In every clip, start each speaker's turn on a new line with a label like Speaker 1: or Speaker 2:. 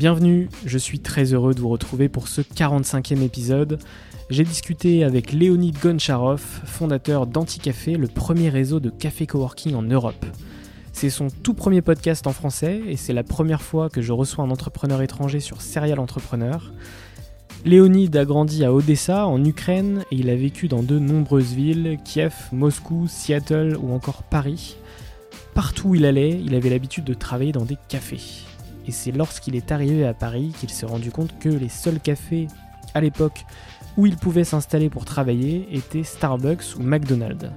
Speaker 1: Bienvenue, je suis très heureux de vous retrouver pour ce 45e épisode. J'ai discuté avec Léonid Goncharov, fondateur d'Anticafé, le premier réseau de café coworking en Europe. C'est son tout premier podcast en français et c'est la première fois que je reçois un entrepreneur étranger sur Serial Entrepreneur. Léonid a grandi à Odessa, en Ukraine, et il a vécu dans de nombreuses villes, Kiev, Moscou, Seattle ou encore Paris. Partout où il allait, il avait l'habitude de travailler dans des cafés. Et c'est lorsqu'il est arrivé à Paris qu'il s'est rendu compte que les seuls cafés, à l'époque, où il pouvait s'installer pour travailler étaient Starbucks ou McDonald's.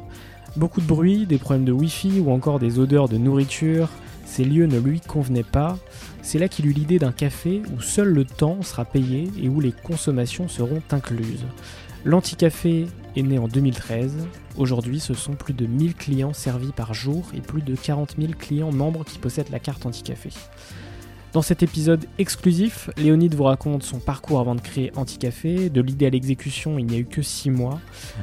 Speaker 1: Beaucoup de bruit, des problèmes de Wi-Fi ou encore des odeurs de nourriture, ces lieux ne lui convenaient pas. C'est là qu'il eut l'idée d'un café où seul le temps sera payé et où les consommations seront incluses. L'Anticafé est né en 2013. Aujourd'hui, ce sont plus de 1000 clients servis par jour et plus de 40 000 clients membres qui possèdent la carte Anticafé. Dans cet épisode exclusif, Léonide vous raconte son parcours avant de créer Anticafé. De l'idée à l'exécution, il n'y a eu que 6 mois.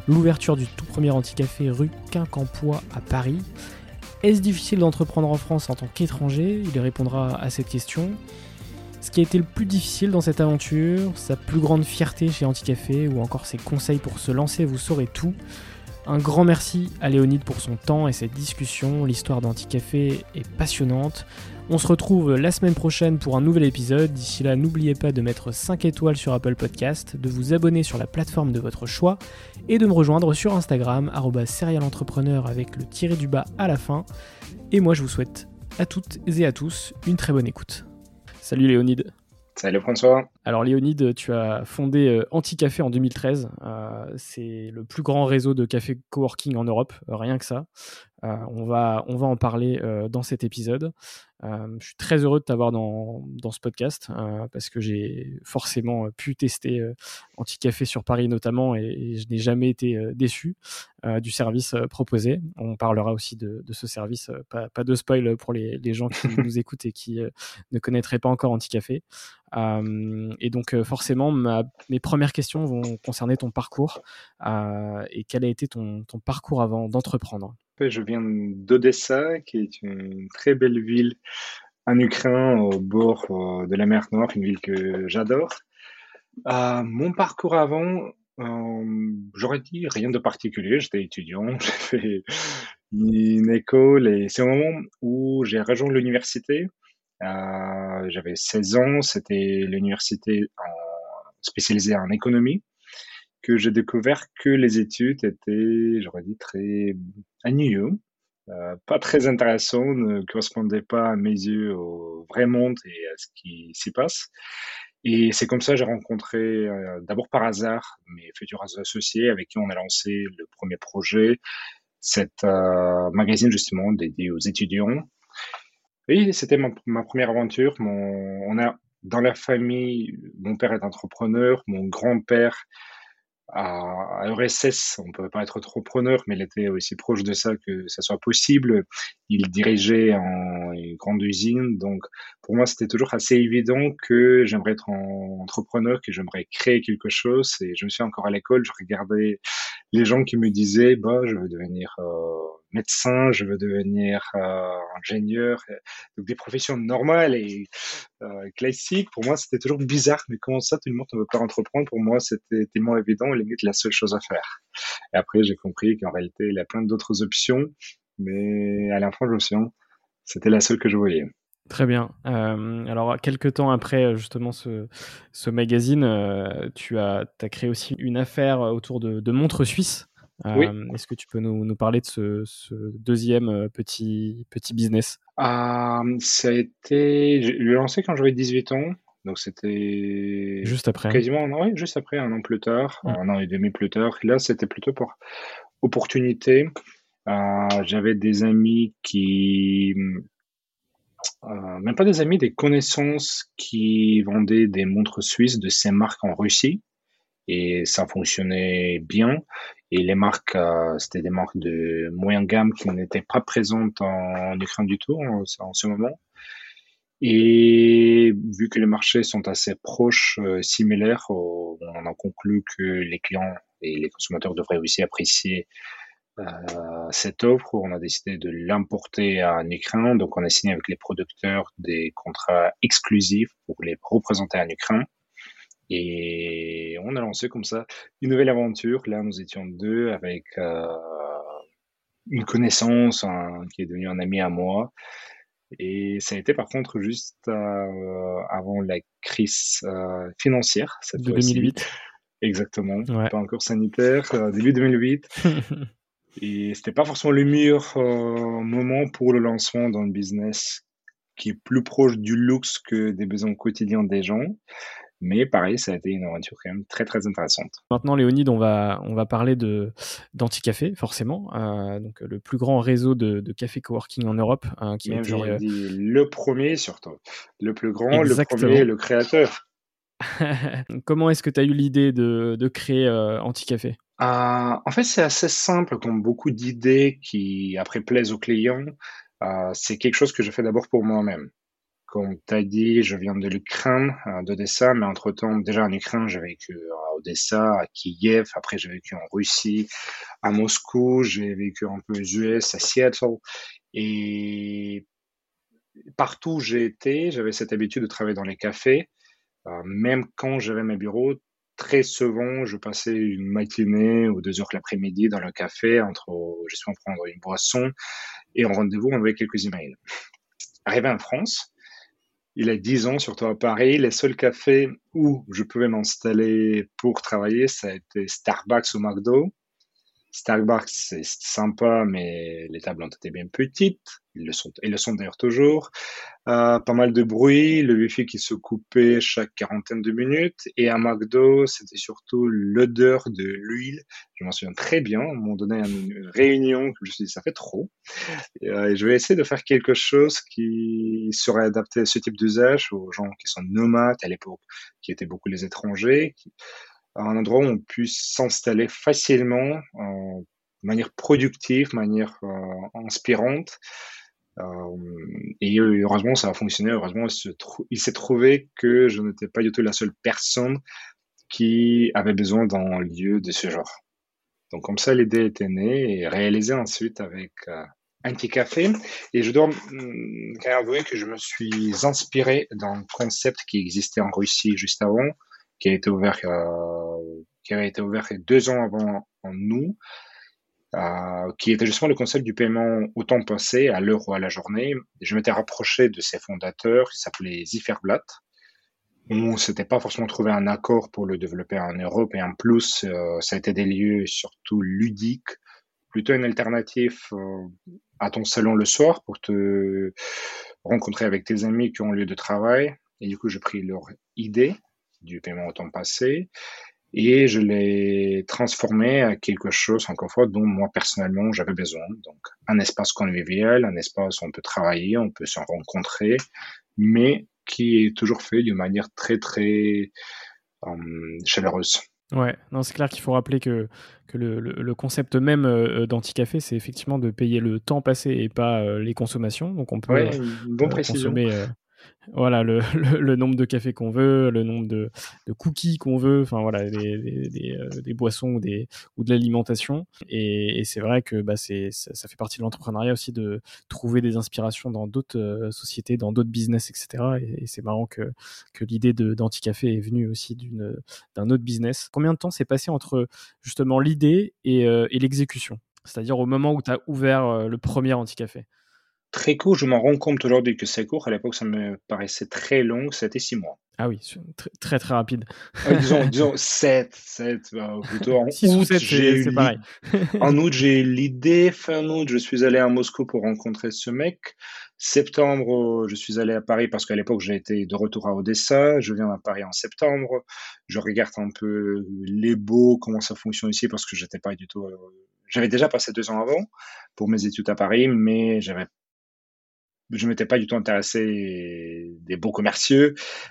Speaker 1: L'ouverture du tout premier Anticafé rue Quincampoix à Paris. Est-ce difficile d'entreprendre en France en tant qu'étranger? Il répondra à cette question. Ce qui a été le plus difficile dans cette aventure, sa plus grande fierté chez Anticafé ou encore ses conseils pour se lancer, vous saurez tout. Un grand merci à Léonide pour son temps et cette discussion. L'histoire d'Anticafé est passionnante. On se retrouve la semaine prochaine pour un nouvel épisode. D'ici là, n'oubliez pas de mettre 5 étoiles sur Apple Podcast, de vous abonner sur la plateforme de votre choix et de me rejoindre sur Instagram, serialentrepreneur avec le tiré du bas à la fin. Et moi, je vous souhaite à toutes et à tous une très bonne écoute. Salut Léonide.
Speaker 2: Salut François.
Speaker 1: Alors Léonide, tu as fondé euh, Anticafé en 2013. Euh, c'est le plus grand réseau de café coworking en Europe, euh, rien que ça. on, va, on va en parler dans cet épisode. Euh, je suis très heureux de t'avoir dans, dans, ce podcast euh, parce que j'ai forcément pu tester euh, Anticafé sur Paris notamment et, je n'ai jamais été déçu du service proposé. On parlera aussi de, de ce service, pas, pas, de spoil pour les, les gens qui nous écoutent et qui ne connaîtraient pas encore Anticafé. Et donc forcément, ma, mes premières questions vont concerner ton parcours et quel a été ton, parcours avant d'entreprendre?
Speaker 2: Je viens d'Odessa, qui est une très belle ville en Ukraine, au bord euh, de la mer Noire, une ville que j'adore. Euh, mon parcours avant, euh, j'aurais dit rien de particulier. J'étais étudiant, j'ai fait une école et c'est au moment où j'ai rejoint l'université. J'avais 16 ans, c'était l'université spécialisée en économie que j'ai découvert que les études étaient, j'aurais dit, très ennuyeux, euh, pas très intéressant, ne correspondaient pas à mes yeux au vrai monde et à ce qui s'y passe. Et c'est comme ça que j'ai rencontré, euh, d'abord par hasard, mes futurs associés avec qui on a lancé le premier projet, cette euh, magazine justement dédié aux étudiants. Oui, c'était ma, première aventure. Mon, on a dans la famille, mon père est entrepreneur, mon grand-père à, RSS, on ne pouvait pas être entrepreneur, mais il était aussi proche de ça que ça soit possible. Il dirigeait en une grande usine, donc pour moi c'était toujours assez évident que j'aimerais être entrepreneur, que j'aimerais créer quelque chose. Et je me suis encore à l'école, je regardais les gens qui me disaient, bah, je veux devenir euh, médecin, je veux devenir euh, ingénieur, donc des professions normales et euh, classiques. Pour moi, c'était toujours bizarre, mais comment ça, tout le monde ne veut pas entreprendre? Pour moi, c'était tellement évident, limite la seule chose à faire. Et après, j'ai compris qu'en réalité, il y a plein d'autres options, mais à fin, je c'était la seule que je voyais.
Speaker 1: Très bien. Euh, alors, quelques temps après justement ce, magazine, euh, tu as, as, créé aussi une affaire autour de, de montres suisses. Euh, Est-ce que tu peux nous, nous parler de ce, ce, deuxième euh, petit, petit business?
Speaker 2: Euh, Ça a été. Je l'ai lancé quand j'avais 18 ans. Donc c'était.
Speaker 1: Juste après.
Speaker 2: Quasiment, oui, juste après, un an plus tard, un an et demi plus tard. Là, c'était plutôt pour opportunité. Euh, j'avais des amis qui euh, même pas des amis, des connaissances qui vendaient des montres suisses de ces marques en Russie. Et ça fonctionnait bien. Et les marques, euh, c'était des marques de moyen gamme qui n'étaient pas présentes en, Ukraine du tout en, ce moment. Et vu que les marchés sont assez proches, euh, similaires, on en a conclu que les clients et les consommateurs devraient aussi apprécier euh, cette offre, on a décidé de l'importer en Ukraine. Donc, on a signé avec les producteurs des contrats exclusifs pour les représenter en Ukraine. Et on a lancé comme ça une nouvelle aventure. Là, nous étions deux avec euh, une connaissance qui est devenue un ami à moi. Et ça a été par contre juste euh, avant la crise euh, financière.
Speaker 1: Cette de 2008.
Speaker 2: Exactement. Pas encore sanitaire. début 2008. Et c'était pas forcément le meilleur moment pour le lancement d'un business qui est plus proche du luxe que des besoins quotidiens des gens. Mais pareil, ça a été une aventure quand même très très intéressante.
Speaker 1: Maintenant, Léonide, on va, on va parler de d'Anticafé, forcément. Euh, donc le plus grand réseau de, de café coworking en Europe.
Speaker 2: Hein, qui même j'aurais euh, dit le premier surtout. Le plus grand, le premier, le créateur.
Speaker 1: Comment est-ce que tu as eu l'idée de, de créer euh, Anticafé?
Speaker 2: Euh, en fait, c'est assez simple, comme beaucoup d'idées qui après plaisent aux clients. Euh, c'est quelque chose que je fais d'abord pour moi-même. Comme tu as dit, je viens de l'Ukraine, euh, d'Odessa, mais entre-temps, déjà en Ukraine, j'ai vécu à Odessa, à Kiev, après j'ai vécu en Russie, à Moscou, j'ai vécu un peu aux US, à Seattle. Et partout où j'ai été, j'avais cette habitude de travailler dans les cafés. Euh, même quand j'avais mes bureaux, très souvent, je passais une matinée ou deux heures l'après-midi dans le café entre en prendre une boisson et en rendez-vous, on avait quelques emails. Arrivé en France, il a dix ans, surtout à Paris, les seuls cafés où je pouvais m'installer pour travailler, ça a été Starbucks ou McDo. Starbucks, c'est sympa, mais les tables ont été bien petites. Ils le sont, ils le sont d'ailleurs toujours. Euh, pas mal de bruit, le wifi qui se coupait chaque quarantaine de minutes. Et à McDo, c'était surtout l'odeur de l'huile. Je m'en souviens très bien. Un moment donné, une réunion, je me suis dit, ça fait trop. Et, euh, je vais essayer de faire quelque chose qui serait adapté à ce type d'usage aux gens qui sont nomades à l'époque, qui étaient beaucoup les étrangers, un endroit où on puisse s'installer facilement, de manière productive, manière euh, inspirante. Euh, et heureusement, ça a fonctionné. Heureusement, il s'est trouvé que je n'étais pas du tout la seule personne qui avait besoin d'un lieu de ce genre. Donc comme ça, l'idée était née et réalisée ensuite avec euh, un petit café. Et je dois hum, avouer que je me suis inspiré d'un concept qui existait en Russie juste avant, qui a été ouvert, euh, qui avait été ouvert deux ans avant en nous, euh, qui était justement le concept du paiement au temps passé, à l'heure ou à la journée. Je m'étais rapproché de ses fondateurs, qui s'appelait Zifferblatt. On s'était pas forcément trouvé un accord pour le développer en Europe et en plus, euh, ça a été des lieux surtout ludiques, plutôt une alternative euh, à ton salon le soir pour te rencontrer avec tes amis qui ont lieu de travail. Et du coup, j'ai pris leur idée du paiement au temps passé. et je l'ai transformé à quelque chose, encore une fois, dont moi personnellement j'avais besoin. Donc, un espace convivial, un espace où on peut travailler, on peut se rencontrer, mais qui est toujours fait d'une manière très, très euh, chaleureuse.
Speaker 1: Ouais, non, c'est clair qu'il faut rappeler que, que le, le, concept même euh, d'anti-café, c'est effectivement de payer le temps passé et pas euh, les consommations. Donc on peut
Speaker 2: ouais, bon consommer
Speaker 1: voilà le, nombre de cafés qu'on veut, le nombre de, cookies qu'on veut, enfin voilà euh, des, boissons ou, de l'alimentation. Et, c'est vrai que bah, ça, fait partie de l'entrepreneuriat aussi de trouver des inspirations dans d'autres euh, sociétés, dans d'autres business, etc. Et, c'est marrant que, l'idée de, d'Anticafé est venue aussi d'un autre business. Combien de temps s'est passé entre justement l'idée et, euh, et l'exécution? C'est-à-dire au moment où tu as ouvert le premier Anticafé?
Speaker 2: Très court, je m'en rends compte aujourd'hui que c'est court. À l'époque, ça me paraissait très long, c'était six mois.
Speaker 1: Ah oui, très très, rapide.
Speaker 2: disons, disons 7, 7 bah, plutôt. En 6 ou 7, c'est pareil. en août, j'ai eu l'idée. Fin août, je suis allé à Moscou pour rencontrer ce mec. Septembre, je suis allé à Paris parce qu'à l'époque, j'ai été de retour à Odessa. Je viens à Paris en septembre. Je regarde un peu les beaux, comment ça fonctionne ici parce que j'étais pas du tout. Euh, j'avais déjà passé deux ans avant pour mes études à Paris, mais j'avais je m'étais pas du tout intéressé des beaux commerciaux,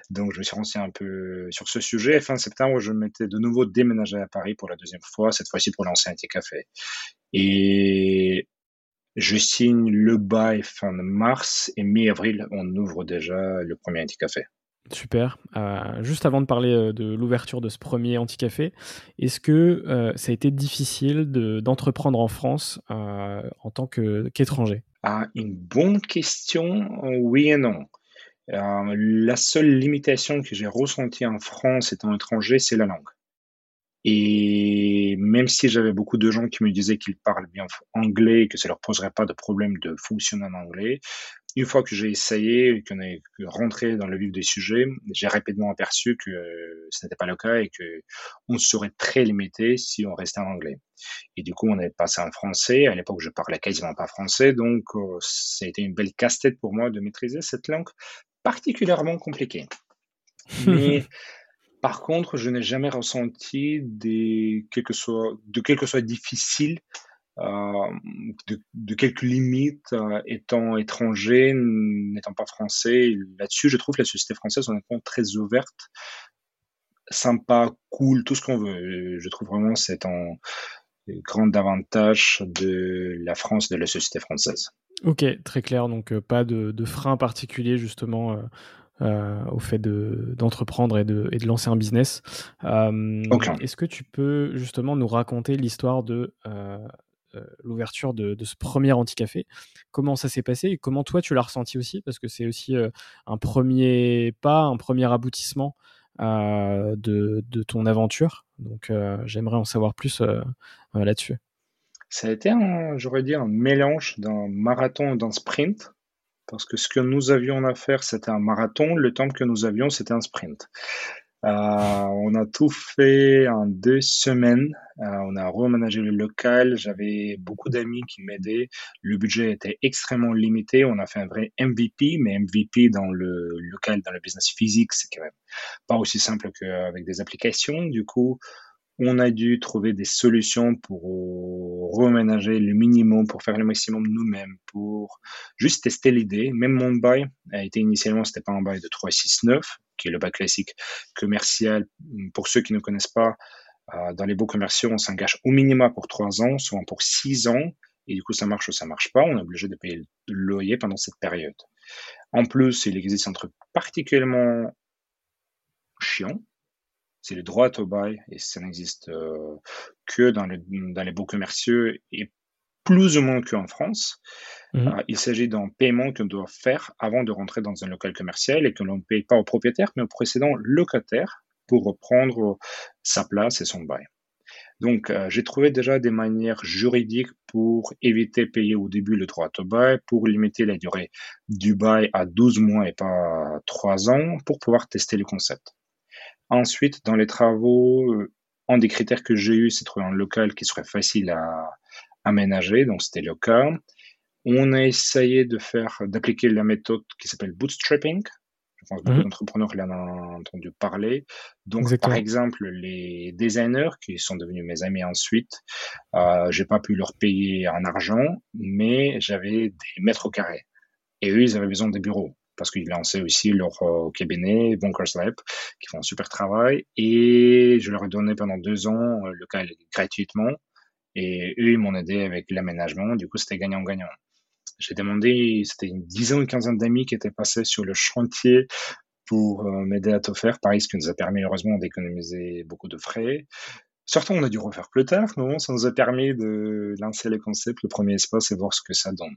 Speaker 2: donc je me suis renseigné un peu sur ce sujet. fin septembre, je m'étais de nouveau déménagé à Paris pour la deuxième fois, cette fois-ci pour lancer un petit café. Et je signe le bail fin mars et mi-avril, on ouvre déjà le premier anti-café.
Speaker 1: Super. Euh, juste avant de parler euh, de l'ouverture de ce premier anti-café, est-ce que euh, ça a été difficile d'entreprendre en France en tant qu'étranger?
Speaker 2: Ah, Une bonne question, oui et non. la seule limitation que j'ai ressentie en France étant étranger, c'est la langue. Et même si j'avais beaucoup de gens qui me disaient qu'ils parlent bien anglais, que ça leur poserait pas de problème de fonctionner en anglais, une fois que j'ai essayé qu'on est rentré dans le vif des sujets, j'ai rapidement aperçu que ce n'était pas le cas et que on serait très limité si on restait en anglais. Et du coup, on est passé en français. À l'époque, je parlais quasiment pas français, donc euh, ça a été une belle casse-tête pour moi de maîtriser cette langue particulièrement compliquée. Mais par contre, je n'ai jamais ressenti des, quelque soit, de quelque soit difficile, euh, de, de, quelques limites euh, étant étranger, n'étant pas français. Là-dessus, je trouve que la société française honnêtement très ouverte, sympa, cool, tout ce qu'on veut. Je trouve vraiment que c'est un grand avantage de la France, de la société française.
Speaker 1: Ok, très clair. Donc euh, pas de, de frein particulier justement euh, au fait d'entreprendre et, de, et de lancer un business. Euh, Est-ce que tu peux justement nous raconter l'histoire de euh, euh l'ouverture de, ce premier anti-café Comment ça s'est passé et comment toi tu l'as ressenti aussi? Parce que c'est aussi euh, un premier pas, un premier aboutissement de, de, ton aventure. Donc j'aimerais en savoir plus là-dessus.
Speaker 2: Ça a été, j'aurais dit, un mélange d'un marathon et d'un sprint parce que ce que nous avions à faire, c'était un marathon, le temps que nous avions, c'était un sprint. Euh, on a tout fait en deux semaines. Euh, on a remanagé le local. J'avais beaucoup d'amis qui m'aidaient. Le budget était extrêmement limité. On a fait un vrai MVP, mais MVP dans le local, dans le business physique, c'est quand même pas aussi simple qu'avec des applications. Du coup, on a dû trouver des solutions pour reménager le minimum, pour faire le maximum nous-mêmes, pour juste tester l'idée. Même mon bail a été initialement, c'était pas un bail de 369, qui est le bail classique commercial. Pour ceux qui ne connaissent pas, euh, dans les beaux commerciaux, on s'engage au minimum pour 3 ans, souvent pour 6 ans. Et du coup, ça marche ou ça marche pas. On est obligé de payer le loyer pendant cette période. En plus, il existe un truc particulièrement chiant, c'est le droit au bail et ça n'existe euh, que dans, dans les beaux commerciaux et plus ou moins qu'en France. Mmh. Euh, il s'agit d'un paiement qu'on doit faire avant de rentrer dans un local commercial et que l'on ne paye pas au propriétaire, mais au précédent locataire pour reprendre sa place et son bail. Donc, euh, j'ai trouvé déjà des manières juridiques pour éviter de payer au début le droit au bail, pour limiter la durée du bail à 12 mois et pas 3 ans, pour pouvoir tester le concept. Ensuite, dans les travaux, euh, un des critères que j'ai eu, c'est trouver un local qui serait facile à aménager, donc c'était le cas. On a essayé de faire, d'appliquer la méthode qui s'appelle bootstrapping. Je pense que beaucoup mmh d'entrepreneurs l'ont entendu parler. Donc, par exemple, les designers qui sont devenus mes amis ensuite, euh, j'ai pas pu leur payer en argent, mais j'avais des mètres carrés. Et eux, ils avaient besoin des bureaux parce qu'ils lançaient aussi leur euh, cabinet, Bonkers Lab, qui font un super travail. Et je leur ai donné pendant deux ans euh, le cas gratuitement. Et eux, ils m'ont aidé avec l'aménagement. Du coup, c'était gagnant-gagnant. J'ai demandé, c'était une dizaine une quinzaine d'amis qui étaient passés sur le chantier pour euh, m'aider à tout faire. Pareil, ce qui nous a permis heureusement d'économiser beaucoup de frais. Certains, on a dû refaire plus tard, mais bon, ça nous a permis de lancer les concepts, le premier espace et voir ce que ça donne.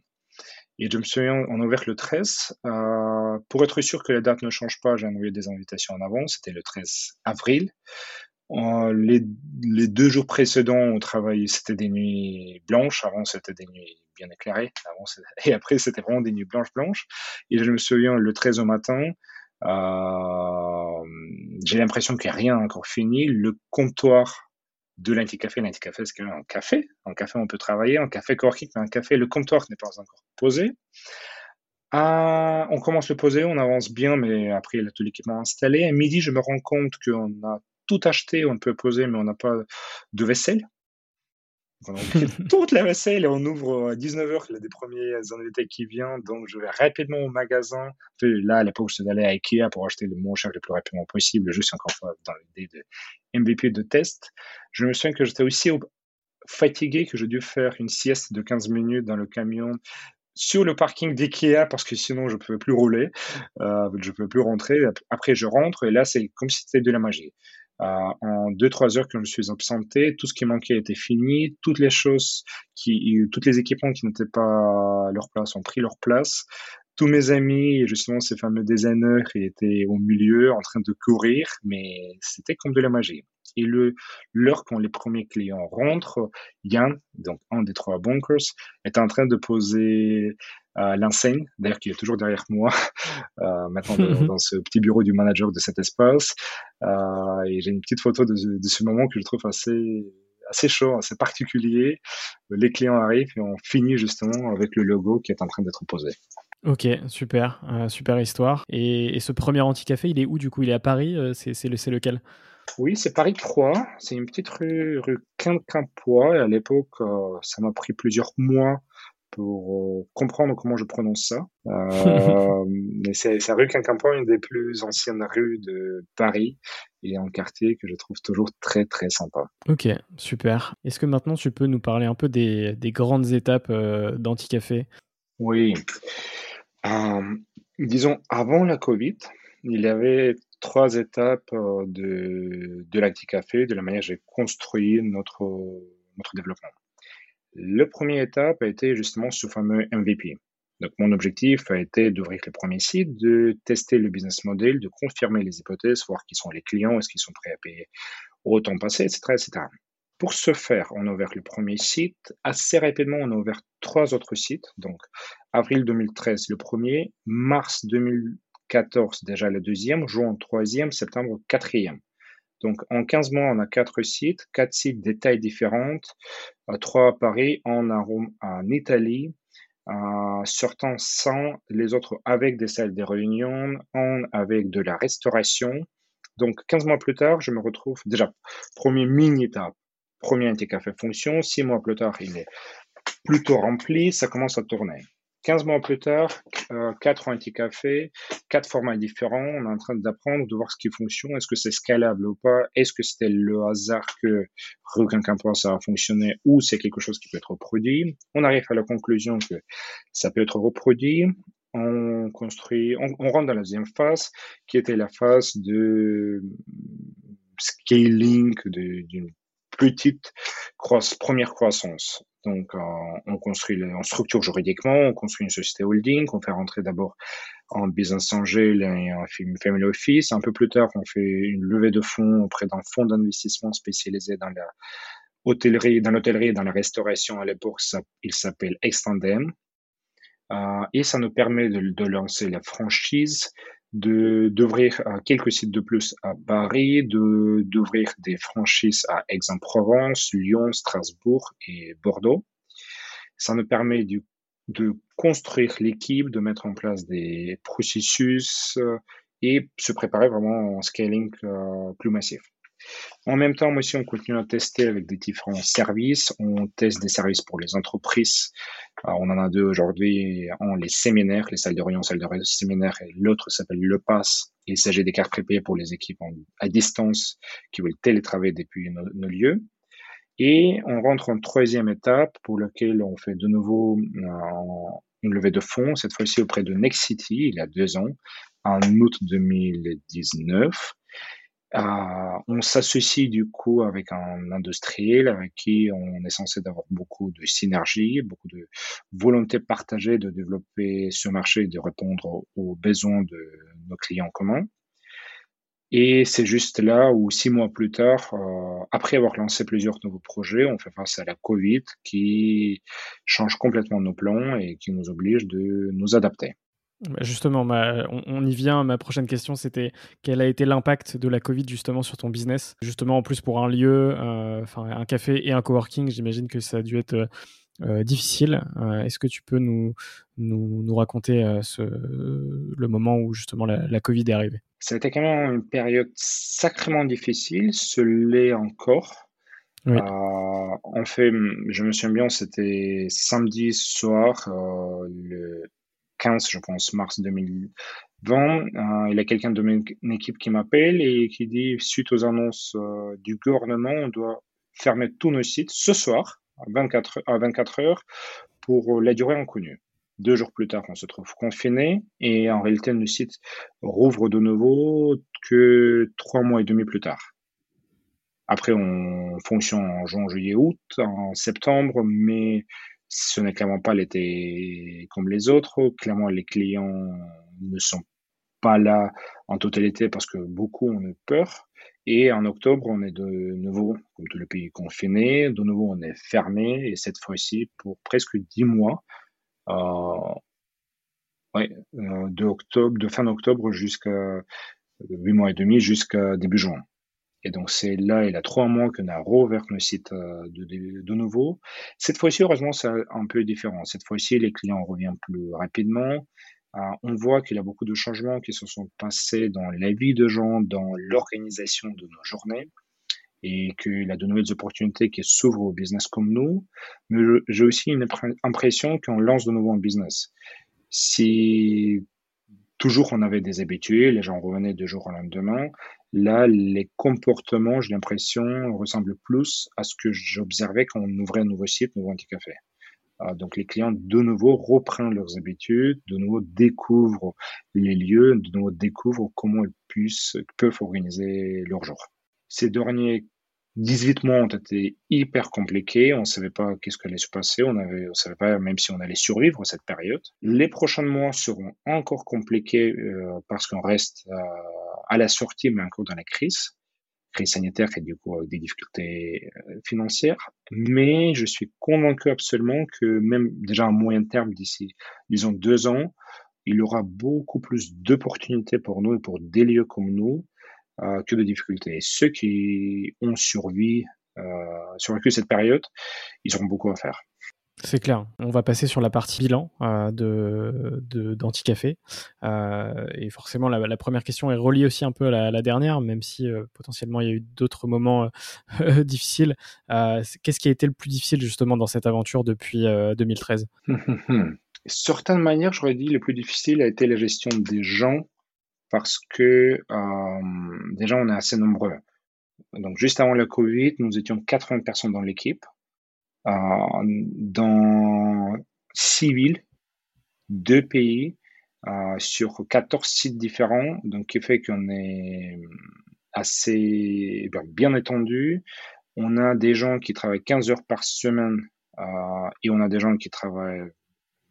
Speaker 2: Et je me souviens, on a ouvert le 13. Euh, pour être sûr que la date ne change pas, j'ai envoyé des invitations en avant. C'était le 13 avril. Euh, les, deux jours précédents, on travaillait, c'était des nuits blanches. Avant, c'était des nuits bien éclairées. Et après, c'était vraiment des nuits blanches blanches. Et je me souviens, le 13 au matin, euh, j'ai l'impression qu'il n'y a rien encore fini. Le comptoir de l'anti-café. L'anti-café, c'est quand même un café. Un café, on peut travailler. Un café coworking, mais un café, le comptoir n'est pas encore posé. Ah, on commence le poser, on avance bien, mais après, il a tout l'équipement installé. À midi, je me rends compte qu'on a tout acheté, on peut poser, mais on n'a pas de vaisselle. Toute la vaisselle on ouvre à 19h, il y a des premiers invités qui viennent, donc je vais rapidement au magasin. Là, à l'époque, je suis allé à Ikea pour acheter le moins cher le plus rapidement possible, juste encore fois dans l'idée de MVP de test. Je me souviens que j'étais aussi fatigué, que j'ai dû faire une sieste de 15 minutes dans le camion sur le parking d'IKEA parce que sinon je ne pouvais plus rouler, euh, je ne pouvais plus rentrer. Après, je rentre et là, c'est comme si c'était de la magie. Euh, en deux trois heures que je suis absenté, tout ce qui manquait était fini, toutes les choses qui, toutes les équipements qui n'étaient pas à leur place ont pris leur place. Tous mes amis, justement ces fameux designers, étaient au milieu en train de courir, mais c'était comme de la magie. Et le, l'heure quand les premiers clients rentrent, Yann, donc un des trois bunkers, est en train de poser euh, l'enseigne, d'ailleurs qui est toujours derrière moi, euh, maintenant dans ce petit bureau du manager de cet espace. Euh, et j'ai une petite photo de, de, ce moment que je trouve assez assez chaud, assez particulier. Les clients arrivent et on finit justement avec le logo qui est en train d'être posé.
Speaker 1: Ok, super, euh, super histoire. Et, et, ce premier anti-café, il est où du coup? Il est à Paris euh, C'est le, lequel?
Speaker 2: Oui, c'est Paris 3. C'est une petite rue, rue Quincampoix. Et à l'époque, euh, ça m'a pris plusieurs mois pour euh, comprendre comment je prononce ça. Mais c'est la rue Quincampoix, une des plus anciennes rues de Paris et un quartier que je trouve toujours très très sympa.
Speaker 1: Ok, super. Est-ce que maintenant tu peux nous parler un peu des, des grandes étapes d'Anticafé?
Speaker 2: Oui. Euh, disons, avant la Covid, il y avait trois étapes euh, de, de l'Anticafé, de la manière dont j'ai construit notre, notre développement. Le premier étape a été justement ce fameux MVP. Donc, mon objectif a été d'ouvrir le premier site, de tester le business model, de confirmer les hypothèses, voir qui sont les clients, est-ce qu'ils sont prêts à payer au temps passé, etc., etc. Pour ce faire, on a ouvert le premier site. Assez rapidement, on a ouvert trois autres sites. Donc, avril 2013, le premier, mars 2014, déjà le deuxième, juin, troisième, septembre, quatrième. Donc, en 15 mois, on a quatre sites, quatre sites des tailles différentes, euh, trois à Paris, un en Italie, euh, sortant sans les autres avec des salles de réunion, un avec de la restauration. Donc, 15 mois plus tard, je me retrouve déjà, premier mini-étape, premier anti-café fonction, six mois plus tard, il est plutôt rempli, ça commence à tourner. 15 mois plus tard, euh, quatre anti-cafés, quatre formats différents. On est en train d'apprendre, de voir ce qui fonctionne. Est-ce que c'est scalable ou pas Est-ce que c'était le hasard que Requin ça a fonctionné ou c'est quelque chose qui peut être reproduit On arrive à la conclusion que ça peut être reproduit. On construit, on, on rentre dans la deuxième phase, qui était la phase de scaling d'une petite croissance, première croissance. Donc, euh, on construit, on structure juridiquement, on construit une société holding, on fait rentrer d'abord en business angel et un family office. Un peu plus tard, on fait une levée de fonds auprès d'un fonds d'investissement spécialisé dans la dans l'hôtellerie et dans la restauration. À l'époque, il s'appelle Extendem. Euh, et ça nous permet de, lancer la franchise d'ouvrir euh, quelques sites de plus à Paris, de d'ouvrir des franchises à Aix-en-Provence, Lyon, Strasbourg et Bordeaux. Ça nous permet de construire l'équipe, de mettre en place des processus euh, et se préparer vraiment en scaling plus massif. En même temps, aussi, on continue à tester avec des différents services. On teste des services pour les entreprises. on en a deux aujourd'hui les séminaires, les salles de réunion, salles de séminaire, et l'autre s'appelle Le Pass. Il s'agit des cartes prépayées pour les équipes à distance qui veulent télétravailler depuis nos, lieux. Et on rentre en troisième étape pour laquelle on fait de nouveau euh, une levée de fonds, cette fois-ci auprès de Next City, il y a deux ans, en août 2019. Euh, on s'associe du coup avec un industriel avec qui on est censé d'avoir beaucoup de synergie, beaucoup de volonté partagée de développer ce marché et de répondre aux besoins de nos clients communs. Et c'est juste là où six mois plus tard, euh, après avoir lancé plusieurs nouveaux projets, on fait face à la Covid qui change complètement nos plans et qui nous oblige de nous adapter.
Speaker 1: Bah, justement, on, y vient. Ma prochaine question, c'était quel a été l'impact de la Covid justement sur ton business? Justement, en plus pour un lieu, euh, un café et un coworking, j'imagine que ça a dû être euh, difficile. Euh, est-ce que tu peux nous, nous, raconter le moment où justement la, Covid est arrivée?
Speaker 2: Ça a été quand même une période sacrément difficile, ce l'est encore. en fait, je me souviens bien, c'était samedi soir, le 15, je pense, mars 2020. Euh, il y a quelqu'un de mon équipe qui m'appelle et qui dit, suite aux annonces euh, du gouvernement, on doit fermer tous nos sites ce soir à 24, à 24 heures pour la durée inconnue. Deux jours plus tard, on se trouve confiné et en réalité, le site rouvre de nouveau que trois mois et demi plus tard. Après, on fonctionne en juin, juillet, août, en septembre, mais ce n'est clairement pas l'été comme les autres. Clairement, les clients ne sont pas là en totalité parce que beaucoup ont eu peur. Et en octobre, on est de nouveau, comme tout le pays, confiné. De nouveau, on est fermé. Et cette fois-ci, pour presque dix mois, euh, euh, de octobre, de fin octobre jusqu'à huit mois et demi jusqu'à début juin. Et donc c'est là, il y a trois mois qu'on a rouvert le site euh, de, nouveau. Cette fois-ci, heureusement, c'est un peu différent. Cette fois-ci, les clients reviennent plus rapidement. Euh, on voit qu'il y a beaucoup de changements qui se sont passés dans la vie de gens, dans l'organisation de nos journées, et qu'il y a de nouvelles opportunités qui s'ouvrent au business comme nous. Mais j'ai aussi une impression qu'on lance de nouveau un business. Si toujours on avait des habitués, les gens revenaient de jour au lendemain, Là, les comportements, j'ai l'impression, ressemblent plus à ce que j'observais quand on ouvrait un nouveau site, un nouveau anti-café. Euh, donc les clients, de nouveau, reprennent leurs habitudes, de nouveau découvrent les lieux, de nouveau découvrent comment ils puissent, peuvent organiser leur jour. Ces derniers 18 mois ont été hyper compliqués. On ne savait pas qu'est-ce qui allait se passer. On avait, on savait pas même si on allait survivre cette période. Les prochains mois seront encore compliqués euh, parce qu'on reste euh, à la sortie, mais encore dans la crise, crise sanitaire et du coup des difficultés euh, financières. Mais je suis convaincu absolument que même déjà à moyen terme, d'ici, disons deux ans, il y aura beaucoup plus d'opportunités pour nous et pour des lieux comme nous que de difficultés. Ceux qui ont survécu, euh, survécu cette période, ils auront beaucoup à faire.
Speaker 1: C'est clair. On va passer sur la partie bilan euh, de d'Anticafé. Euh, et forcément, la, première question est reliée aussi un peu à la, dernière, même si euh, potentiellement il y a eu d'autres moments euh, difficiles. Qu'est-ce qui a été le plus difficile justement dans cette aventure depuis 2013
Speaker 2: Certaines manières, j'aurais dit le plus difficile a été la gestion des gens parce que déjà on est assez nombreux. Donc juste avant le Covid, nous étions 80 personnes dans l'équipe. Euh, dans six villes, deux pays, euh, sur 14 sites différents, donc qui fait qu'on est assez bien étendu. On a des gens qui travaillent 15 heures par semaine euh, et on a des gens qui travaillent,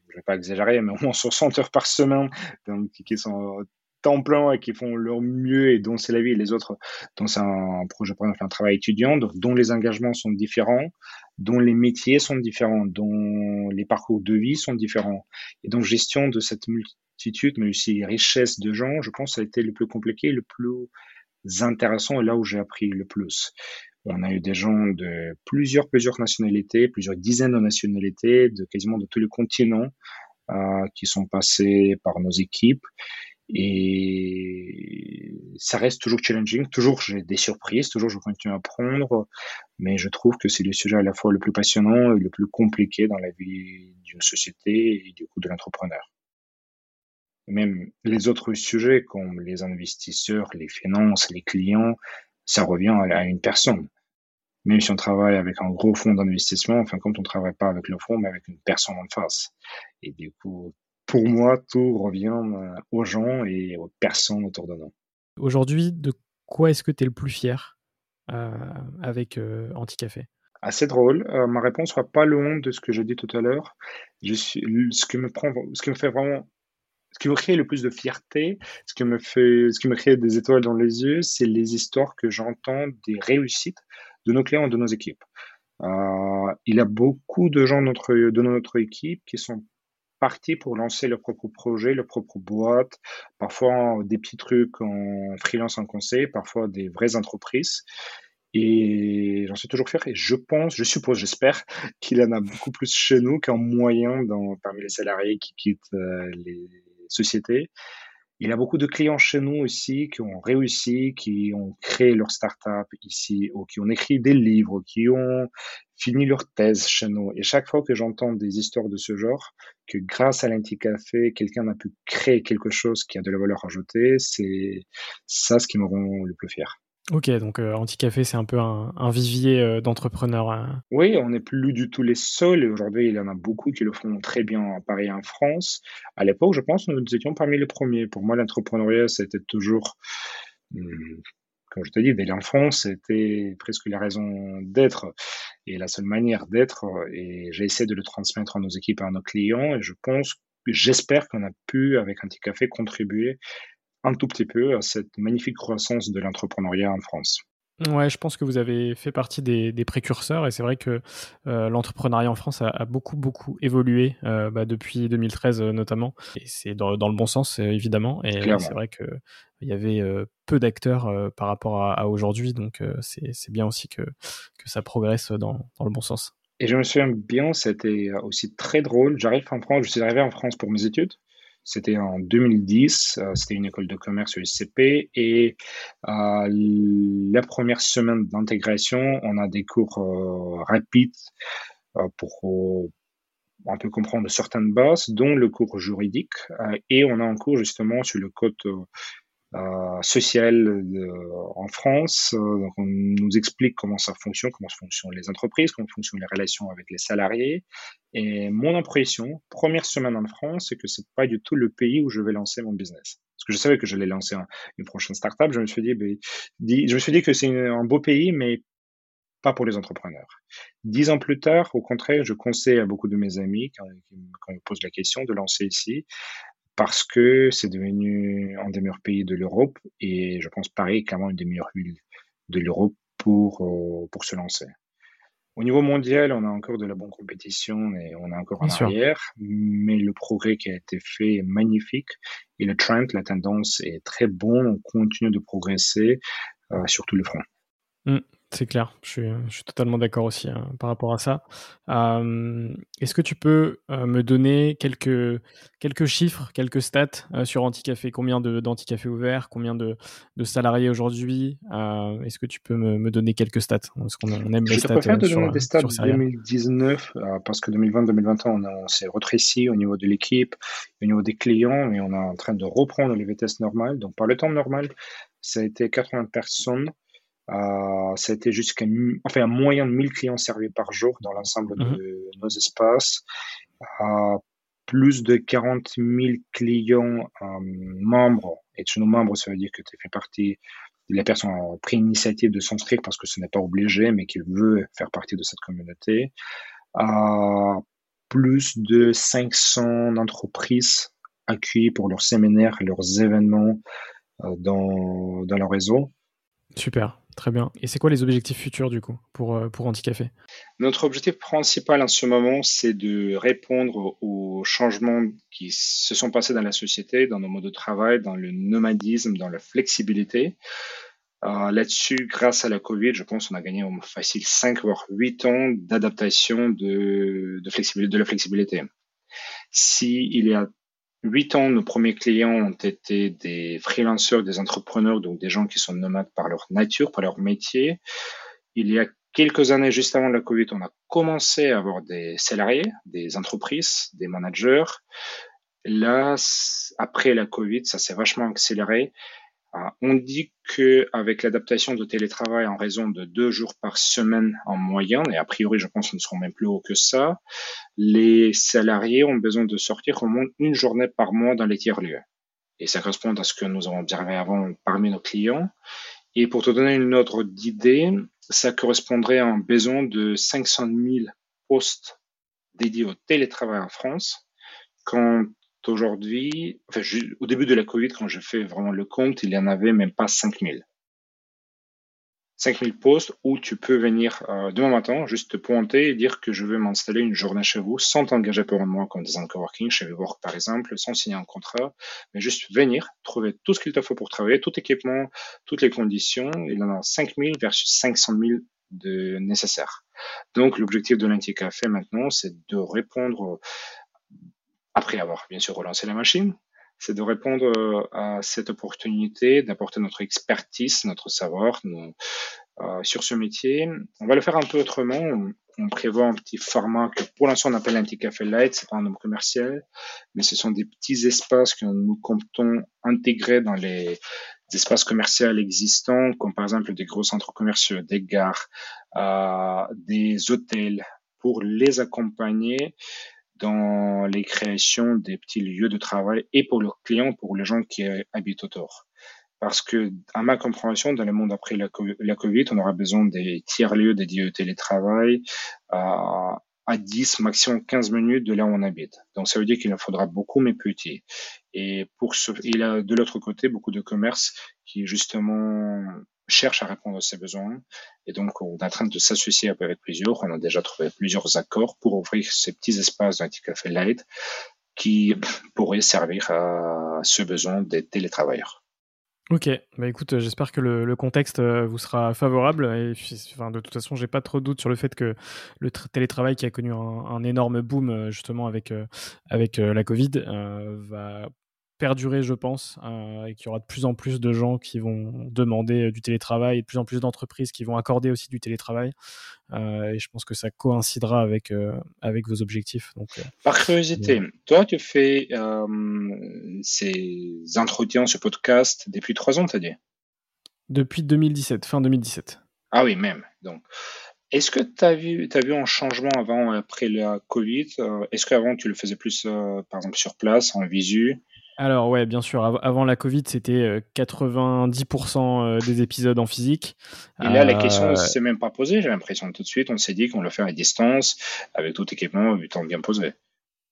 Speaker 2: je vais pas exagérer, mais au moins 60 heures par semaine, donc qui sont temps plein et qui font leur mieux et dont c'est la vie. Les autres dont c'est un projet par exemple un travail étudiant dont les engagements sont différents dont les métiers sont différents dont les parcours de vie sont différents. Et donc gestion de cette multitude mais aussi richesse de gens je pense ça a été le plus compliqué le plus intéressant et là où j'ai appris le plus. On a eu des gens de plusieurs plusieurs nationalités plusieurs dizaines de nationalités de quasiment de tous les continents euh, qui sont passés par nos équipes Et ça reste toujours challenging, toujours j'ai des surprises, toujours je continue à apprendre, mais je trouve que c'est le sujet à la fois le plus passionnant et le plus compliqué dans la vie d'une société et du coup de l'entrepreneur. Même les autres sujets comme les investisseurs, les finances, les clients, ça revient à une personne. Même si on travaille avec un gros fonds d'investissement, enfin, quand on travaille pas avec le fonds, mais avec une personne en face. Et du coup, pour moi, tout revient euh, aux gens et aux personnes autour de nous.
Speaker 1: Aujourd'hui, de quoi est-ce que tu es le plus fier euh, avec euh, Anticafé?
Speaker 2: Assez drôle. ma réponse sera pas loin de ce que j'ai dit tout à l'heure. Ce qui me prend, ce qui me fait vraiment, ce qui me crée le plus de fierté, ce qui me fait, ce qui me crée des étoiles dans les yeux, c'est les histoires que j'entends des réussites de nos clients et de nos équipes. Euh, il y a beaucoup de gens de notre, de notre équipe qui sont partis pour lancer leur propre projet, leur propre boîte, parfois des petits trucs en freelance en conseil, parfois des vraies entreprises. Et j'en suis toujours fier. Et je pense, je suppose, j'espère qu'il y en a beaucoup plus chez nous qu'en moyen dans, parmi les salariés qui quittent euh, les sociétés. Il y a beaucoup de clients chez nous aussi qui ont réussi, qui ont créé leur start-up ici, ou qui ont écrit des livres, qui ont fini leur thèse chez nous. Et chaque fois que j'entends des histoires de ce genre, que grâce à l'Anti-Café, quelqu'un a pu créer quelque chose qui a de la valeur ajoutée, c'est ça ce qui me rend le plus fier.
Speaker 1: Ok, donc euh, Anticafé, c'est un peu un, vivier euh, d'entrepreneurs. Hein.
Speaker 2: Oui, on n'est plus du tout les seuls. Et aujourd'hui, il y en a beaucoup qui le font très bien à Paris et en France. À l'époque, je pense nous étions parmi les premiers. Pour moi, l'entrepreneuriat, c'était toujours, hmm, comme je te dis, dès l'enfance, c'était presque la raison d'être et la seule manière d'être. Et j'ai essayé de le transmettre à nos équipes et à nos clients. Et je pense, j'espère qu'on a pu, avec Anticafé, contribuer un tout petit peu à cette magnifique croissance de l'entrepreneuriat en France.
Speaker 1: Ouais, je pense que vous avez fait partie des, précurseurs et c'est vrai que euh, l'entrepreneuriat en France a, beaucoup beaucoup évolué euh, bah, depuis 2013 euh, notamment et c'est dans, le bon sens évidemment et c'est vrai que il y avait peu d'acteurs par rapport à, aujourd'hui donc c'est bien aussi que, que ça progresse dans, dans, le bon sens.
Speaker 2: Et je me souviens bien, c'était aussi très drôle. J'arrive en France, je suis arrivé en France pour mes études c'était en 2010, euh, c'était une école de commerce USCP et euh, la première semaine d'intégration, on a des cours euh, rapides pour un peu comprendre certaines bases, dont le cours juridique, et on a un cours justement sur le code social en France. donc on nous explique comment ça fonctionne, comment fonctionnent les entreprises, comment fonctionnent les relations avec les salariés. Et mon impression, première semaine en France, c'est que c'est pas du tout le pays où je vais lancer mon business. Parce que je savais que j'allais lancer une prochaine startup. Je me suis dit, ben, je me suis dit que c'est un beau pays, mais pas pour les entrepreneurs. Dix ans plus tard, au contraire, je conseille à beaucoup de mes amis, quand, quand ils me posent la question, de lancer ici parce que c'est devenu un des meilleurs pays de l'Europe et je pense Paris est clairement une des meilleures villes de l'Europe pour, euh, pour se lancer. Au niveau mondial, on a encore de la bonne compétition et on est encore en arrière, mais le progrès qui a été fait est magnifique et le trend, la tendance est très bon. On continue de progresser euh, sur tous les fronts.
Speaker 1: Mmh. C'est clair, je suis, je suis, totalement d'accord aussi hein, par rapport à ça. Est-ce que tu peux me donner quelques, quelques chiffres, quelques stats sur Anticafé? Combien d'Anticafé ouverts? Combien de, de salariés aujourd'hui? Est-ce que tu peux me, me, donner quelques stats? Parce qu'on aime les stats.
Speaker 2: Je préfère te donner des stats 2019 parce que 2020-2021, on, on s'est retréci au niveau de l'équipe, au niveau des clients, et on est en train de reprendre les vitesses normales. Donc par le temps normal, ça a été 80 personnes euh, ça a été jusqu'à enfin, un moyen de 1000 clients servis par jour dans l'ensemble de mhm. nos espaces. Euh, plus de 40 000 clients euh, membres. Et chez nos membres, ça veut dire que tu fais partie la personne a pris l'initiative de s'inscrire parce que ce n'est pas obligé, mais qui veut faire partie de cette communauté. Euh, plus de 500 entreprises accueillies pour leurs séminaires, leurs événements euh, dans, dans leur réseau.
Speaker 1: Super. Très bien. Et c'est quoi les objectifs futurs du coup pour, euh, pour Anticafé?
Speaker 2: Notre objectif principal en ce moment, c'est de répondre aux changements qui se sont passés dans la société, dans nos modes de travail, dans le nomadisme, dans la flexibilité. Euh, Là-dessus, grâce à la Covid, je pense qu'on a gagné facile 5 voire 8 ans d'adaptation de, de, de la flexibilité. S'il y a huit ans, nos premiers clients ont été des freelancers, des entrepreneurs, donc des gens qui sont nomades par leur nature, par leur métier. Il y a quelques années, juste avant la Covid, on a commencé à avoir des salariés, des entreprises, des managers. Là, après la Covid, ça s'est vachement accéléré. Ah, on dit que avec l'adaptation de télétravail en raison de deux jours par semaine en moyenne, et a priori, je pense que nous serons même plus haut que ça, les salariés ont besoin de sortir au moins une journée par mois dans les tiers-lieux. Et ça correspond à ce que nous avons observé avant parmi nos clients. Et pour te donner une autre idée, ça correspondrait à un besoin de 500 000 postes dédiés au télétravail en France, quand aujourd'hui, au début de la Covid, quand je fais vraiment le compte, il y en avait même pas 5000. 5000 postes où tu peux venir euh, demain matin, juste te pointer et dire que je veux m'installer une journée chez vous sans t'engager pour un mois comme des coworking, chez WeWork par exemple, sans signer un contrat, mais juste venir, trouver tout ce qu'il te faut pour travailler, tout équipement, toutes les conditions. Il y en a 5000 versus 500 000 de nécessaires. Donc l'objectif de l'Anti-Café maintenant, c'est de répondre après avoir bien sûr relancé la machine, c'est de répondre euh, à cette opportunité, d'apporter notre expertise, notre savoir euh, sur ce métier. On va le faire un peu autrement. On, prévoit un petit format que pour l'instant on appelle un petit café light, c'est pas un nom commercial, mais ce sont des petits espaces que nous comptons intégrer dans les espaces commerciaux existants, comme par exemple des gros centres commerciaux, des gares, euh, des hôtels, pour les accompagner dans les créations des petits lieux de travail et pour leurs clients, pour les gens qui habitent autour. Parce que, à ma compréhension, dans le monde après la, Covid, on aura besoin des tiers-lieux dédiés au télétravail à, à 10, maximum 15 minutes de là où on habite. Donc, ça veut dire qu'il en faudra beaucoup, mais petits. Et pour ce, il a de l'autre côté beaucoup de commerces qui, justement, cherche à répondre à ses besoins. Et donc, on est en train de s'associer avec plusieurs. On a déjà trouvé plusieurs accords pour ouvrir ces petits espaces d'un petit café light qui pourraient servir à ce besoin des télétravailleurs.
Speaker 1: Ok, bah écoute, j'espère que le, contexte euh, vous sera favorable. Enfin, de toute façon, j'ai pas trop de doute sur le fait que le télétravail qui a connu un, énorme boom euh, justement avec, euh, avec la Covid va perdurer, je pense, euh, et qu'il y aura de plus en plus de gens qui vont demander euh, du télétravail et de plus en plus d'entreprises qui vont accorder aussi du télétravail. Euh, et je pense que ça coïncidera avec, avec vos objectifs. Donc,
Speaker 2: Par curiosité, toi, tu fais ces entretiens, ce podcast depuis trois ans, tu as dit?
Speaker 1: Depuis 2017, fin 2017.
Speaker 2: Ah oui, même. Donc, est-ce que tu as vu, as vu un changement avant, après la Covid? Est-ce qu'avant, tu le faisais plus, par exemple, sur place, en visu?
Speaker 1: Alors ouais, bien sûr. avant la Covid, c'était 90% euh, euh, des épisodes en physique.
Speaker 2: Et là, la question ne euh, s'est même pas posée. J'ai l'impression tout de suite, on s'est dit qu'on le fait à distance, avec tout équipement, du temps bien posé.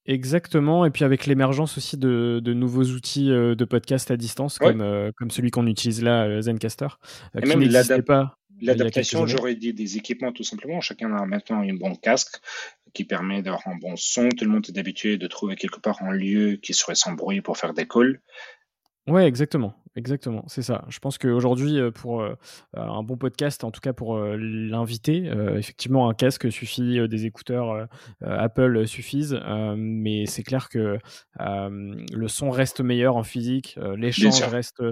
Speaker 1: Exactement, et puis avec l'émergence aussi de, nouveaux outils de podcast à distance, comme, comme celui qu'on utilise là, Zencaster,
Speaker 2: et qui n'existait pas. L'adaptation, j'aurais dit des équipements tout simplement. Chacun a maintenant un bon casque qui permet d'avoir un bon son. Tout le monde est habitué de trouver quelque part un lieu qui serait sans bruit pour faire des calls.
Speaker 1: Ouais, exactement, exactement, c'est ça. Je pense qu'aujourd'hui, euh, pour euh, un bon podcast, en tout cas pour euh, l'inviter, effectivement, un casque suffit, des écouteurs Apple suffisent, mais c'est clair que le son reste meilleur en physique, l'échange reste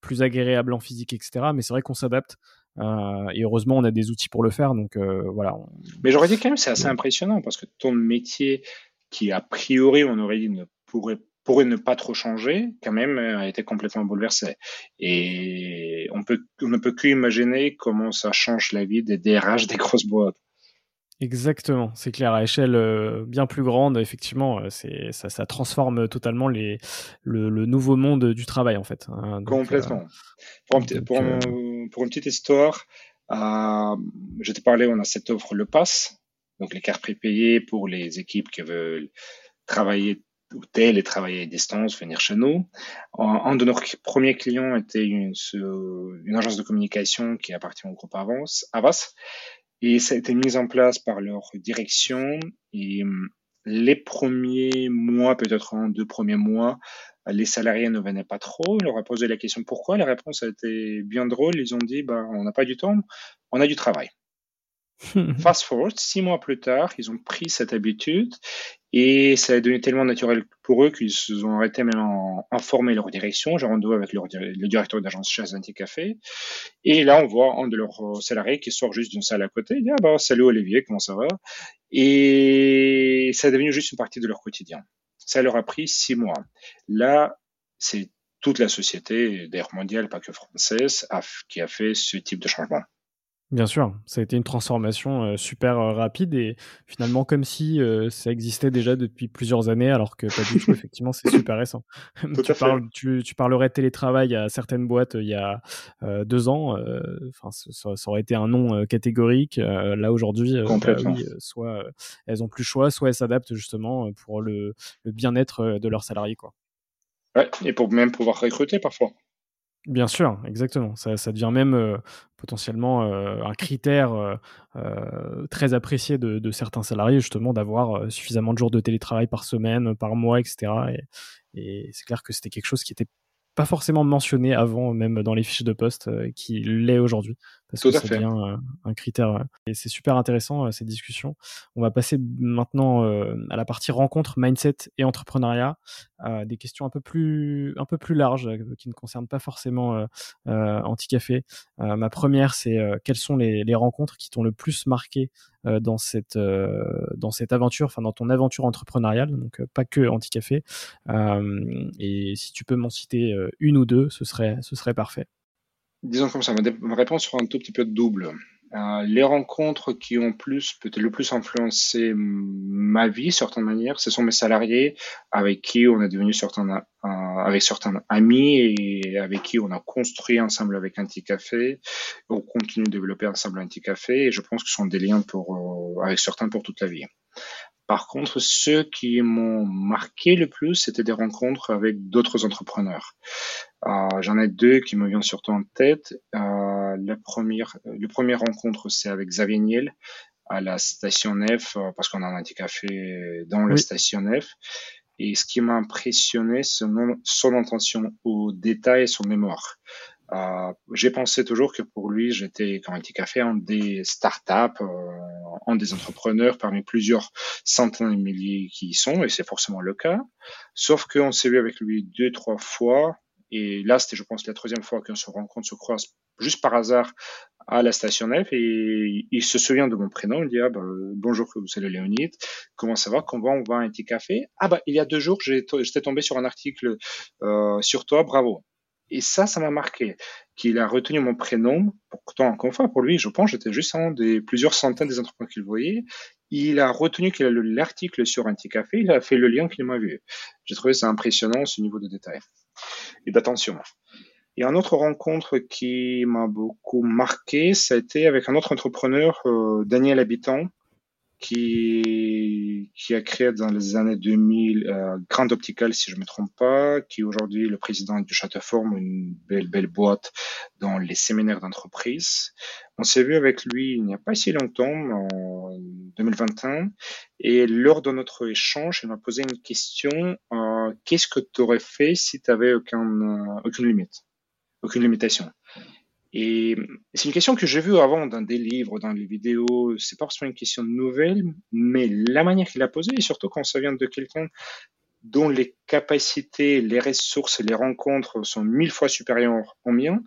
Speaker 1: plus agréable en physique, etc. Mais c'est vrai qu'on s'adapte. Euh, et heureusement, on a des outils pour le faire. Donc euh, voilà.
Speaker 2: Mais j'aurais dit quand même, c'est assez impressionnant parce que ton métier, qui a priori, on aurait dit ne pourrait pourrait ne pas trop changer, quand même, euh, a été complètement bouleversé. Et on peut, on ne peut qu'imaginer comment ça change la vie des DRH des grosses boîtes.
Speaker 1: Exactement, c'est clair. À échelle euh, bien plus grande, effectivement, euh, c'est ça, ça, transforme totalement les, le, le, nouveau monde du travail, en fait.
Speaker 2: Hein. Complètement. Euh, pour, un, pour, pour, une petite histoire, euh, je t'ai parlé, on a cette offre Le Pass, donc les cartes prépayées pour les équipes qui veulent travailler ou et travailler à distance, venir chez nous. Un, de nos premiers clients était une, agence de communication qui appartient au groupe Avance, Avas et ça a été mis en place par leur direction. Et les premiers mois, peut-être en deux premiers mois, les salariés ne venaient pas trop. On leur a posé la question pourquoi? La réponse a été bien drôle. Ils ont dit bah, on n'a pas du temps, on a du travail. Fast forward, six mois plus tard, ils ont pris cette habitude et ça est devenu tellement naturel pour eux qu'ils se sont arrêtés maintenant à former leur direction. J'ai rendez-vous avec leur, le directeur d'agence chez Café. Et là, on voit un de leurs salariés qui sort juste d'une salle à côté. Il dit, ah bah, salut Olivier, comment ça va? Et ça est devenu juste une partie de leur quotidien. Ça leur a pris six mois. Là, c'est toute la société, d'ailleurs mondiale, pas que française, qui a fait ce type de changement.
Speaker 1: Bien sûr, ça a été une transformation euh, super euh, rapide et finalement comme si euh, ça existait déjà depuis plusieurs années alors que pas du tout, effectivement c'est super récent. tu, parles, tu, tu, parlerais de télétravail à certaines boîtes il y a deux ans, enfin ça, ça, aurait été un nom catégorique. là aujourd'hui, bah soit elles ont plus le choix, soit elles s'adaptent justement pour le, le bien-être de leurs salariés. Quoi.
Speaker 2: Ouais, et pour même pouvoir recruter parfois.
Speaker 1: Bien sûr, exactement. Ça, ça devient même euh, potentiellement euh, un critère euh, très apprécié de, certains salariés, justement, d'avoir suffisamment de jours de télétravail par semaine, par mois, etc. Et, et c'est clair que c'était quelque chose qui était pas forcément mentionné avant, même dans les fiches de poste, qui l'est aujourd'hui parce que ça devient euh, un critère. Et c'est super intéressant euh, ces discussions. On va passer maintenant euh, à la partie rencontre, mindset et entrepreneuriat, des questions un peu plus un peu plus larges qui ne concernent pas forcément Anticafé. ma première, c'est quelles sont les, les, rencontres qui t'ont le plus marqué dans cette dans cette aventure, enfin dans ton aventure entrepreneuriale, donc pas que Anticafé. et si tu peux m'en citer une ou deux, ce serait ce serait parfait
Speaker 2: disons comme ça, ma, réponse sera un tout petit peu double. Euh, les rencontres qui ont plus, peut-être le plus influencé ma vie, certaines manières, ce sont mes salariés avec qui on est devenu certains, euh, avec certains amis et avec qui on a construit ensemble avec Anticafé. On continue de développer ensemble Anticafé et je pense que ce sont des liens pour, euh, avec certains pour toute la vie. Par contre, ceux qui m'ont marqué le plus, c'était des rencontres avec d'autres entrepreneurs. Euh, J'en ai deux qui me viennent surtout en tête. Euh, la première, le premier rencontre, c'est avec Xavier Niel à la station F, euh, parce qu'on a un petit café dans la station F. Et ce qui m'a impressionné, c'est son intention au détail et son mémoire. Euh, j'ai pensé toujours que pour lui, j'étais quand petit café un des startups, euh, un des entrepreneurs parmi plusieurs centaines de milliers qui y sont, et c'est forcément le cas. Sauf qu'on s'est vu avec lui deux, trois fois, et là, c'était, je pense, la troisième fois qu'on se rencontre, se croise juste par hasard à la station F et il se souvient de mon prénom. Il dit ah bah, bonjour, c'est le Léonide. Comment ça va Comment on va un petit café? Ah bah il y a deux jours, j'étais tombé sur un article euh, sur toi. Bravo. Et ça, ça m'a marqué. Qu'il a retenu mon prénom. Pourtant, encore une fois, pour lui, je pense, j'étais juste un des plusieurs centaines des entrepreneurs qu'il voyait. Il a retenu qu'il a l'article sur un petit café. Il a fait le lien qu'il m'a vu. J'ai trouvé ça impressionnant, ce niveau de détail et d'attention. Et une autre rencontre qui m'a beaucoup marqué, ça a été avec un autre entrepreneur, euh, Daniel Habitant, qui, qui a créé dans les années 2000 euh, Grand Optical, si je me trompe pas, qui est aujourd'hui le président du Châteauforme, une belle, belle boîte dans les séminaires d'entreprise. On s'est vu avec lui il n'y a pas si longtemps, en 2021, et lors de notre échange, il m'a posé une question, euh, qu'est-ce que tu aurais fait si tu avais aucun, euh, aucune limite, aucune limitation? Et c'est une question que j'ai vue avant dans des livres, dans les vidéos. C'est pas forcément une question nouvelle, mais la manière qu'il a posée, et surtout quand ça vient de quelqu'un dont les capacités, les ressources, les rencontres sont mille fois supérieures aux miennes,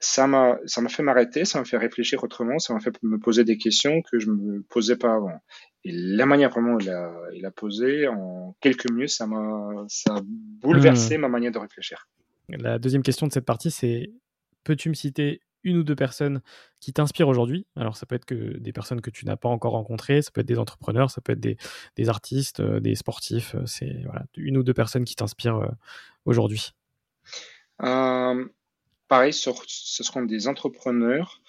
Speaker 2: ça m'a, ça m'a fait m'arrêter, ça m'a fait réfléchir autrement, ça m'a fait me poser des questions que je me posais pas avant. Et la manière vraiment il a, il a posé, en quelques minutes, ça m'a, ça a bouleversé mmh. ma manière de réfléchir.
Speaker 1: La deuxième question de cette partie, c'est peux-tu me citer une ou deux personnes qui t'inspirent aujourd'hui? Alors, ça peut être que des personnes que tu n'as pas encore rencontrées, ça peut être des entrepreneurs, ça peut être des, artistes, euh, des sportifs. Euh, c'est voilà, une ou deux personnes qui t'inspirent euh, aujourd'hui.
Speaker 2: pareil, ce seront des entrepreneurs.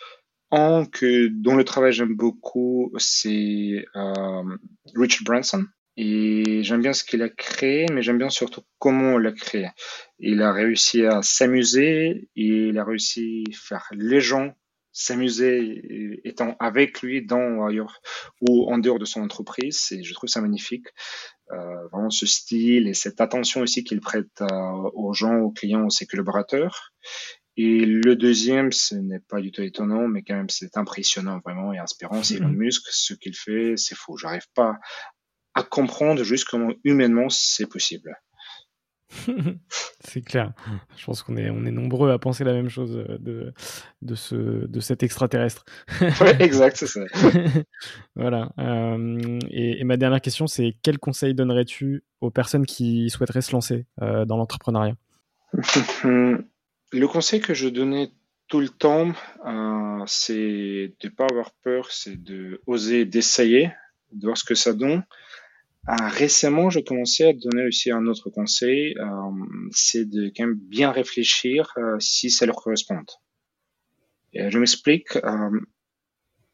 Speaker 2: En que, dont le travail j'aime beaucoup, c'est Richard Branson. Et j'aime bien ce qu'il a créé, mais j'aime bien surtout comment on l'a créé. Il a réussi à s'amuser, il a réussi à faire les gens s'amuser étant avec lui dans ailleurs ou en dehors de son entreprise. Et je trouve ça magnifique. Euh, vraiment ce style et cette attention aussi qu'il prête aux gens, aux clients, aux ses collaborateurs. Et le deuxième, ce n'est pas du tout étonnant, mais quand même, c'est impressionnant vraiment et inspirant. C'est Elon Musk. Ce qu'il fait, c'est fou. J'arrive pas à comprendre juste comment humainement c'est possible.
Speaker 1: C'est clair. Je pense qu'on est, on est nombreux à penser la même chose euh, de, de, ce, de cet extraterrestre.
Speaker 2: ouais, exact, c'est ça.
Speaker 1: voilà. Euh, et, ma dernière question, c'est quel conseil donnerais-tu aux personnes qui souhaiteraient se lancer euh, dans l'entrepreneuriat?
Speaker 2: Le conseil que je donnais tout le temps, c'est de ne pas avoir peur, c'est de oser, d'essayer, de voir ce que ça donne. Ah, récemment, je commençais à donner aussi un autre conseil, euh, c'est de quand même bien réfléchir euh, si ça leur correspond. Je m'explique. Euh,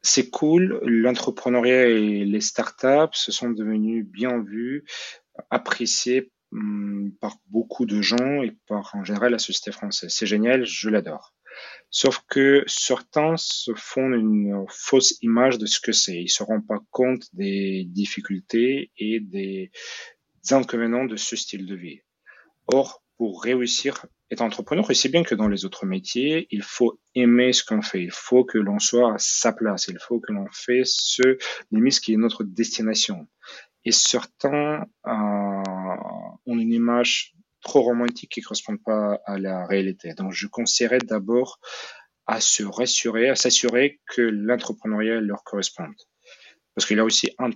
Speaker 2: c'est cool, l'entrepreneuriat et les startups se sont devenus bien vus, appréciés hum, par beaucoup de gens et par en général la société française. C'est génial, je l'adore. Sauf que certains se font une fausse image de ce que c'est. Ils se rendent pas compte des difficultés et des inconvénients de ce style de vie. Or, pour réussir, être entrepreneur, aussi bien que dans les autres métiers, il faut aimer ce qu'on fait. Il faut que l'on soit à sa place. Il faut que l'on fait ce, limite, qui est notre destination. Et certains euh, ont une image trop romantiques qui correspondent pas à la réalité. Donc, je conseillerais d'abord à se rassurer, à s'assurer que l'entrepreneuriat leur corresponde. Parce qu'il y a aussi un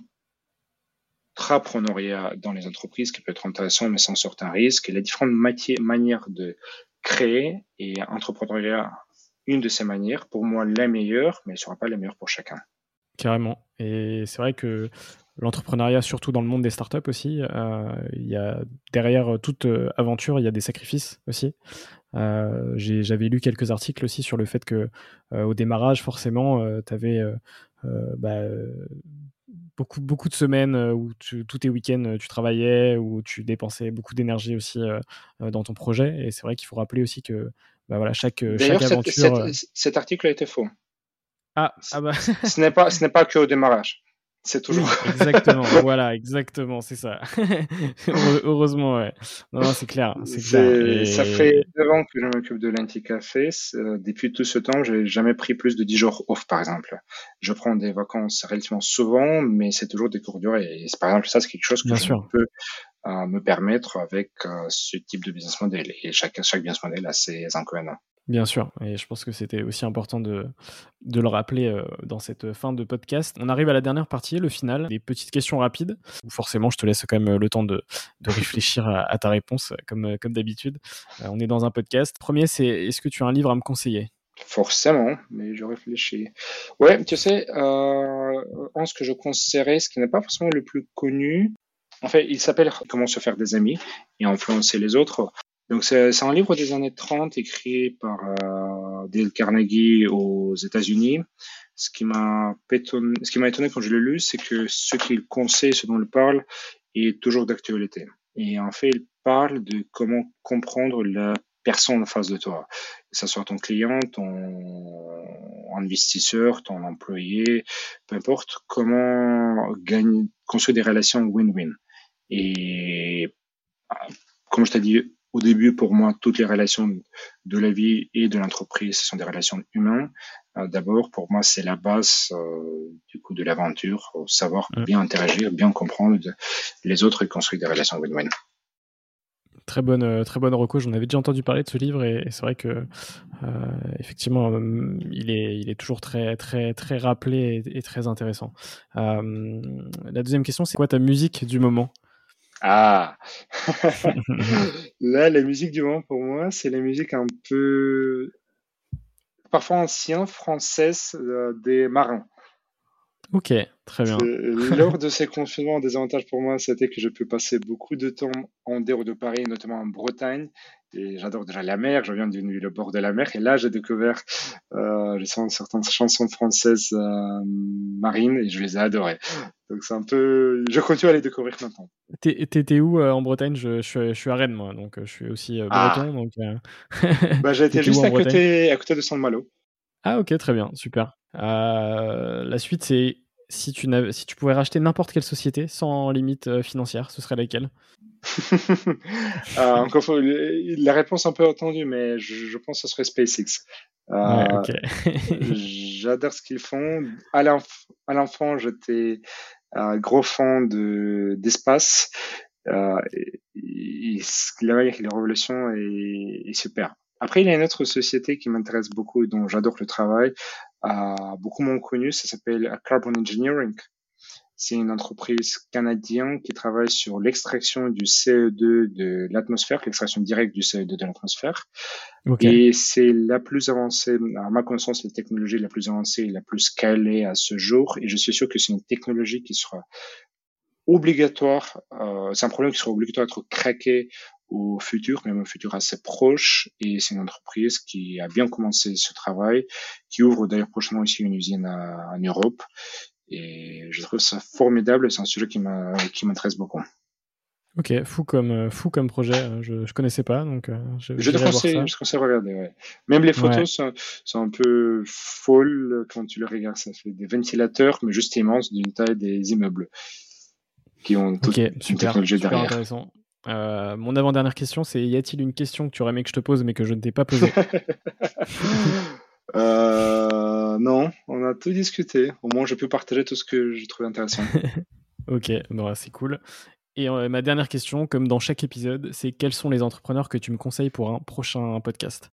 Speaker 2: intrapreneuriat dans les entreprises qui peut être intéressant, mais sans certain risque. Et les différentes manières de créer et entrepreneuriat, une de ces manières, pour moi, la meilleure, mais elle ne sera pas la meilleure pour chacun.
Speaker 1: Carrément. Et c'est vrai que l'entrepreneuriat, surtout dans le monde des startups aussi, euh, il y a derrière toute euh, aventure, il y a des sacrifices aussi. Euh, j'avais lu quelques articles aussi sur le fait que au démarrage, forcément, tu avais bah, beaucoup, beaucoup de semaines où tous tes week-ends tu travaillais, où tu dépensais beaucoup d'énergie aussi dans ton projet. Et c'est vrai qu'il faut rappeler aussi que bah, voilà, chaque, chaque aventure.
Speaker 2: cet article a été faux.
Speaker 1: Ah, ah bah.
Speaker 2: ce n'est pas, ce n'est pas que au démarrage. C'est toujours.
Speaker 1: exactement, voilà, exactement, c'est ça. Heureusement, ouais. Non, c'est clair.
Speaker 2: clair. Ça fait deux ans que je m'occupe de l'anti-café. Euh, depuis tout ce temps, j'ai jamais pris plus de 10 jours off, par exemple. Je prends des vacances relativement souvent, mais c'est toujours des cours durées. Et par exemple, ça, c'est quelque chose que je peux euh, me permettre avec euh, ce type de business model. Et chaque, chaque business model a ses inconvénients.
Speaker 1: Bien sûr, et je pense que c'était aussi important de, de le rappeler euh, dans cette fin de podcast. On arrive à la dernière partie, le final, des petites questions rapides. Forcément, je te laisse quand même le temps de, de réfléchir à, ta réponse, comme, comme d'habitude. Euh, on est dans un podcast. Premier, c'est est-ce que tu as un livre à me conseiller?
Speaker 2: Forcément, mais je réfléchis. Ouais, tu sais, euh, ce que je conseillerais, ce qui n'est pas forcément le plus connu, en fait, il s'appelle Comment se faire des amis et influencer les autres. Donc c'est un livre des années 30 écrit par euh, Dale Carnegie aux États-Unis. Ce qui m'a étonné, étonné quand je l'ai lu, c'est que ce qu'il conseille, ce dont il parle, est toujours d'actualité. Et en fait, il parle de comment comprendre la personne en face de toi, que ce soit ton client, ton investisseur, ton employé, peu importe, comment gagner, construire des relations win-win. Et comme je t'ai dit au début, pour moi, toutes les relations de la vie et de l'entreprise sont des relations humaines. Euh, d'abord, pour moi, c'est la base euh, du coup de l'aventure, savoir bien interagir, bien comprendre les autres et construire des relations win-win.
Speaker 1: Très bonne, euh, très bonne reco. J'en avais déjà entendu parler de ce livre et, c'est vrai que effectivement, il est, il est toujours très, très, très rappelé et, très intéressant. la deuxième question, c'est quoi ta musique du moment?
Speaker 2: Ah Là, la musique du moment pour moi, c'est la musique un peu parfois ancienne française euh, des marins.
Speaker 1: Ok, très bien.
Speaker 2: Lors de ces confinements, un des avantages pour moi, c'était que je peux passer beaucoup de temps en dehors de Paris, notamment en Bretagne. Et j'adore déjà la mer, je viens d'une ville au bord de la mer. Et là, j'ai découvert euh, certaines chansons françaises euh, marines et je les ai adorées. Donc c'est un peu... Je continue à les découvrir maintenant.
Speaker 1: T'étais où euh, en Bretagne? Je, je, suis à Rennes, moi, donc euh, je suis aussi ah. breton. Donc,
Speaker 2: bah, J'étais juste à côté, à côté de Saint-Malo.
Speaker 1: Ah ok, très bien, super. Euh, la suite, c'est si tu, si tu pouvais racheter n'importe quelle société sans limite euh, financière, ce serait laquelle?
Speaker 2: Euh, encore fois, la réponse un peu attendue, mais je, pense que ce serait SpaceX. Euh, J'adore ce qu'ils font. À l'enfant, j'étais un gros fan d'espace. Euh, la manière la révolution est, est, super. Après, il y a une autre société qui m'intéresse beaucoup et dont j'adore le travail, euh, beaucoup moins connue, ça s'appelle Carbon Engineering. C'est une entreprise canadienne qui travaille sur l'extraction du CO2 de l'atmosphère, l'extraction directe du CO2 de l'atmosphère. Et c'est la plus avancée, à ma connaissance, la technologie la plus avancée et la plus scalée à ce jour. Et je suis sûr que c'est une technologie qui sera obligatoire, euh, c'est un problème qui sera obligatoire d'être craqué au futur, même au futur assez proche. Et c'est une entreprise qui a bien commencé ce travail, qui ouvre d'ailleurs prochainement ici une usine en Europe et je trouve ça formidable. C'est un sujet qui m'intéresse beaucoup.
Speaker 1: Ok, fou comme fou comme projet. Euh, je je connaissais pas, donc euh,
Speaker 2: je. Je te conseille, je conseille regarder. Ouais. Même les photos sont, sont, un peu folles quand tu les regardes. Ça fait des ventilateurs, mais juste immenses, d'une taille des immeubles, qui ont toute une technologie super derrière.
Speaker 1: Intéressant. Euh, mon avant-dernière question, c'est y a-t-il une question que tu aurais aimé que je te pose mais que je ne t'ai pas posée?
Speaker 2: Euh, non, on a tout discuté. Au moins, je peux partager tout ce que j'ai trouvé intéressant.
Speaker 1: ok, bon, c'est cool. Et euh, ma dernière question, comme dans chaque épisode, c'est quels sont les entrepreneurs que tu me conseilles pour un prochain podcast?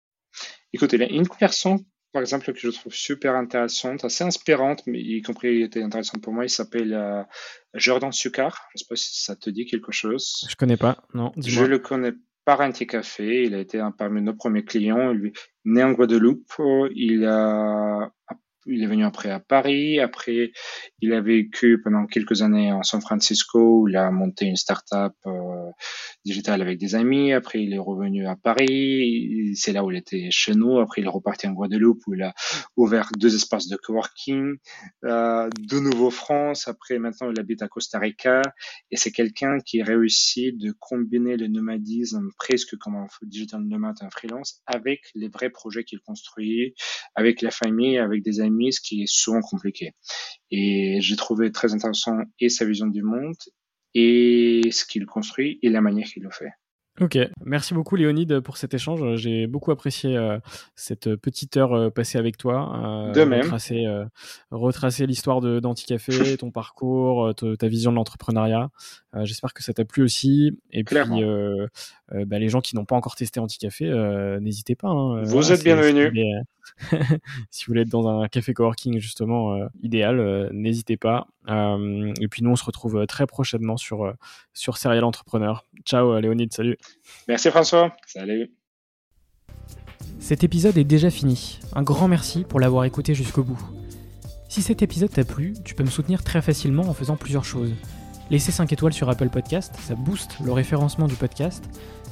Speaker 2: Écoutez, il y a une personne, par exemple, que je trouve super intéressante, assez inspirante, mais y compris était intéressante pour moi. Il s'appelle euh, Jordan Succar. Je ne sais pas si ça te dit quelque chose.
Speaker 1: Je connais pas, non.
Speaker 2: Je le connais par Anticafé. Il a été un parmi nos premiers clients. Lui, né en Guadeloupe, il a il est venu après à Paris. Après, il a vécu pendant quelques années en San Francisco où il a monté une start-up euh, digitale avec des amis. Après, il est revenu à Paris. C'est là où il était chez nous. Après, il est reparti en Guadeloupe où il a ouvert deux espaces de coworking. Euh, de nouveau France. Après, maintenant, il habite à Costa Rica. Et c'est quelqu'un qui réussit de combiner le nomadisme presque comme un digital nomade, un freelance, avec les vrais projets qu'il construit, avec la famille, avec des amis qui est souvent compliqué. Et j'ai trouvé très intéressant et sa vision du monde et ce qu'il construit et la manière qu'il le fait.
Speaker 1: Ok, merci beaucoup Léonide pour cet échange. J'ai beaucoup apprécié euh, cette petite heure euh, passée avec toi.
Speaker 2: Euh, de même.
Speaker 1: Retracer, retracer l'histoire d'Anticafé, ton parcours, ta vision de l'entrepreneuriat. J'espère que ça t'a plu aussi. Et puis, bah, les gens qui n'ont pas encore testé Anticafé, n'hésitez pas. Hein.
Speaker 2: Vous êtes bienvenus.
Speaker 1: si vous voulez être dans un café coworking justement idéal, n'hésitez pas. et puis nous, on se retrouve très prochainement sur, sur Serial Entrepreneur. Ciao Léonide, salut.
Speaker 2: Merci François, salut.
Speaker 1: Cet épisode est déjà fini. Un grand merci pour l'avoir écouté jusqu'au bout. Si cet épisode t'a plu, tu peux me soutenir très facilement en faisant plusieurs choses. Laisser 5 étoiles sur Apple Podcast, ça booste le référencement du podcast.